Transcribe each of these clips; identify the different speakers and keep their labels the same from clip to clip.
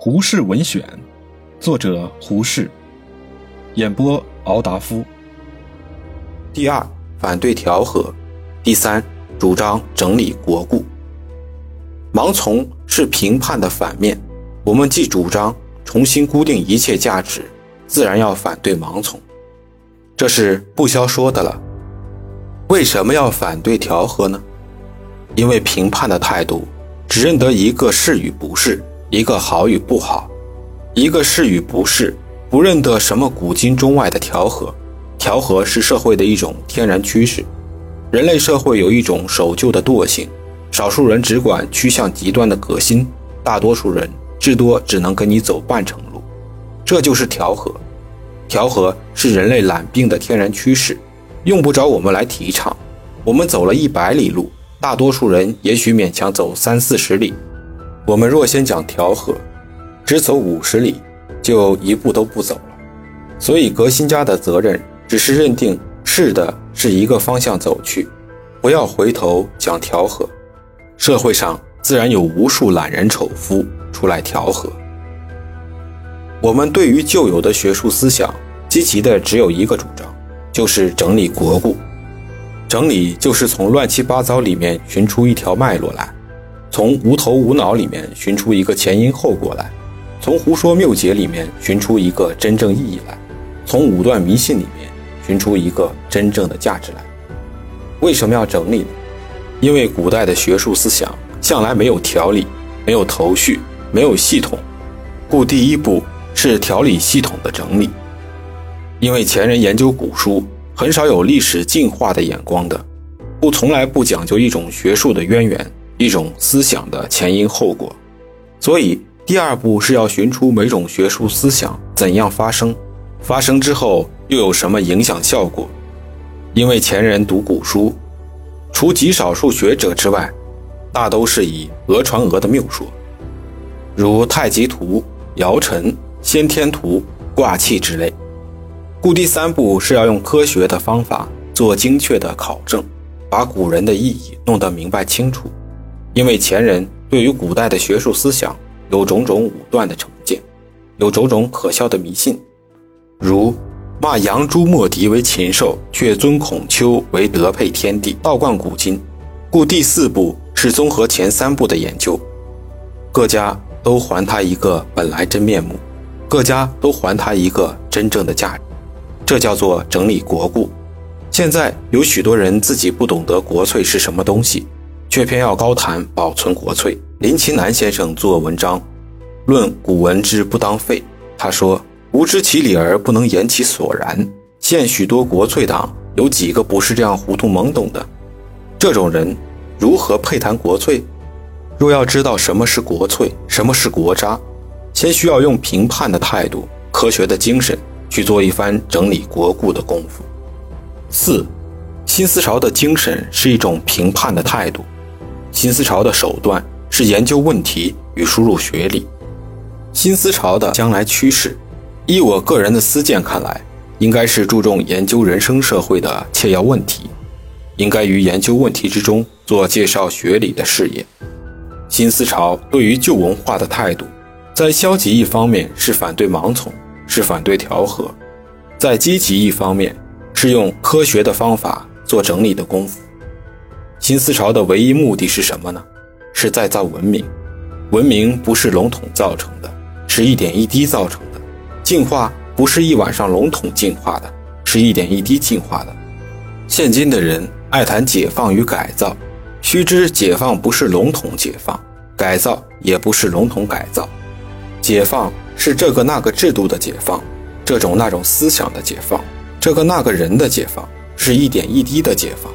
Speaker 1: 胡适文选》，作者胡适，演播敖达夫。
Speaker 2: 第二，反对调和；第三，主张整理国故。盲从是评判的反面，我们既主张重新固定一切价值，自然要反对盲从。这是不消说的了。为什么要反对调和呢？因为评判的态度只认得一个是与不是，一个好与不好，一个是与不是，不认得什么古今中外的调和。调和是社会的一种天然趋势。人类社会有一种守旧的惰性，少数人只管趋向极端的革新，大多数人至多只能跟你走半程路。这就是调和。调和是人类懒病的天然趋势，用不着我们来提倡。我们走了一百里路。大多数人也许勉强走三四十里，我们若先讲调和，只走五十里，就一步都不走了。所以革新家的责任只是认定是的是一个方向走去，不要回头讲调和。社会上自然有无数懒人丑夫出来调和。我们对于旧有的学术思想，积极的只有一个主张，就是整理国故。整理就是从乱七八糟里面寻出一条脉络来，从无头无脑里面寻出一个前因后果来，从胡说谬解里面寻出一个真正意义来，从武断迷信里面寻出一个真正的价值来。为什么要整理呢？因为古代的学术思想向来没有条理，没有头绪，没有系统，故第一步是条理系统的整理。因为前人研究古书。很少有历史进化的眼光的，故从来不讲究一种学术的渊源，一种思想的前因后果。所以第二步是要寻出每种学术思想怎样发生，发生之后又有什么影响效果。因为前人读古书，除极少数学者之外，大都是以讹传讹的谬说，如太极图、爻辰、先天图、卦气之类。故第三步是要用科学的方法做精确的考证，把古人的意义弄得明白清楚。因为前人对于古代的学术思想有种种武断的成见，有种种可笑的迷信，如骂杨朱莫迪为禽兽，却尊孔丘为德配天地，倒灌古今。故第四步是综合前三步的研究，各家都还他一个本来真面目，各家都还他一个真正的价值。这叫做整理国故。现在有许多人自己不懂得国粹是什么东西，却偏要高谈保存国粹。林奇南先生做文章论古文之不当废，他说：“吾知其理而不能言其所然。”现许多国粹党有几个不是这样糊涂懵懂的？这种人如何配谈国粹？若要知道什么是国粹，什么是国渣，先需要用评判的态度、科学的精神。去做一番整理国故的功夫。四，新思潮的精神是一种评判的态度，新思潮的手段是研究问题与输入学理。新思潮的将来趋势，依我个人的私见看来，应该是注重研究人生社会的切要问题，应该于研究问题之中做介绍学理的事业。新思潮对于旧文化的态度，在消极一方面是反对盲从。是反对调和，在积极一方面是用科学的方法做整理的功夫。新思潮的唯一目的是什么呢？是再造文明。文明不是笼统造成的，是一点一滴造成的。进化不是一晚上笼统进化的，是一点一滴进化的。现今的人爱谈解放与改造，须知解放不是笼统解放，改造也不是笼统改造。解放。是这个那个制度的解放，这种那种思想的解放，这个那个人的解放，是一点一滴的解放；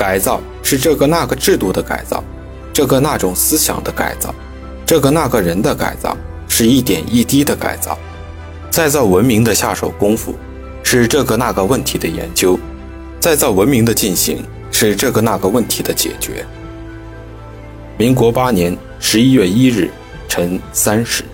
Speaker 2: 改造是这个那个制度的改造，这个那种思想的改造，这个那个人的改造，是一点一滴的改造；再造文明的下手功夫，是这个那个问题的研究；再造文明的进行，是这个那个问题的解决。民国八年十一月一日，晨三时。